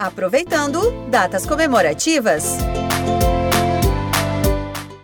Aproveitando datas comemorativas.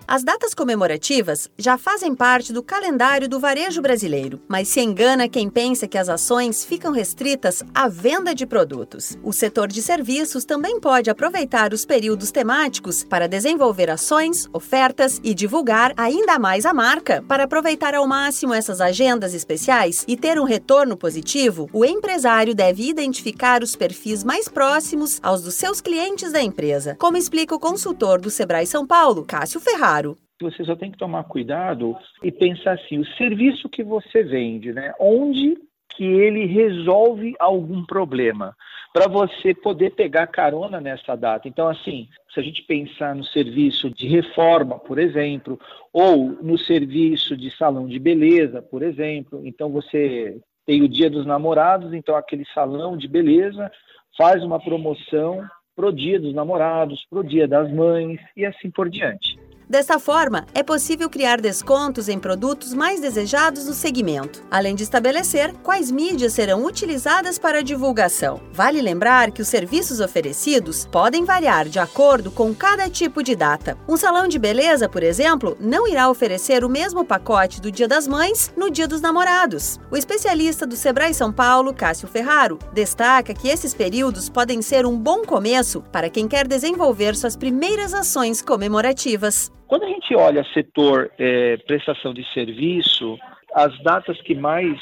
As datas comemorativas já fazem parte do calendário do varejo brasileiro, mas se engana quem pensa que as ações ficam restritas à venda de produtos. O setor de serviços também pode aproveitar os períodos temáticos para desenvolver ações, ofertas e divulgar ainda mais a marca. Para aproveitar ao máximo essas agendas especiais e ter um retorno positivo, o empresário deve identificar os perfis mais próximos aos dos seus clientes da empresa, como explica o consultor do Sebrae São Paulo, Cássio Ferrari caro. Você só tem que tomar cuidado e pensar assim, o serviço que você vende, né? Onde que ele resolve algum problema para você poder pegar carona nessa data. Então, assim, se a gente pensar no serviço de reforma, por exemplo, ou no serviço de salão de beleza, por exemplo, então você tem o Dia dos Namorados, então aquele salão de beleza faz uma promoção pro Dia dos Namorados, pro Dia das Mães e assim por diante. Dessa forma, é possível criar descontos em produtos mais desejados no segmento, além de estabelecer quais mídias serão utilizadas para a divulgação. Vale lembrar que os serviços oferecidos podem variar de acordo com cada tipo de data. Um salão de beleza, por exemplo, não irá oferecer o mesmo pacote do Dia das Mães no Dia dos Namorados. O especialista do Sebrae São Paulo, Cássio Ferraro, destaca que esses períodos podem ser um bom começo para quem quer desenvolver suas primeiras ações comemorativas. Quando a gente olha setor é, prestação de serviço, as datas que mais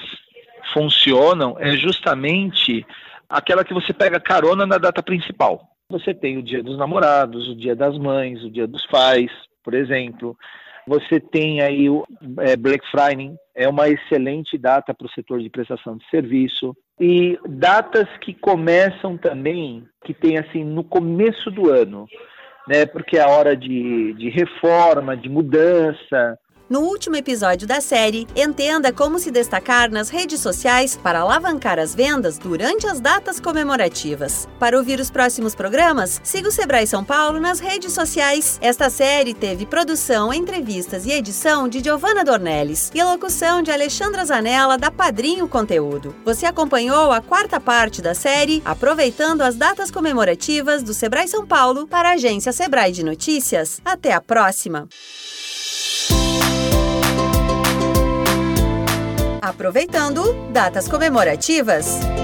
funcionam é justamente aquela que você pega carona na data principal. Você tem o dia dos namorados, o dia das mães, o dia dos pais, por exemplo. Você tem aí o é, Black Friday, é uma excelente data para o setor de prestação de serviço. E datas que começam também, que tem assim no começo do ano né? Porque é hora de, de reforma, de mudança, no último episódio da série, entenda como se destacar nas redes sociais para alavancar as vendas durante as datas comemorativas. Para ouvir os próximos programas, siga o Sebrae São Paulo nas redes sociais. Esta série teve produção, entrevistas e edição de Giovanna Dornelles e locução de Alexandra Zanella da Padrinho Conteúdo. Você acompanhou a quarta parte da série aproveitando as datas comemorativas do Sebrae São Paulo para a agência Sebrae de Notícias. Até a próxima! Aproveitando datas comemorativas.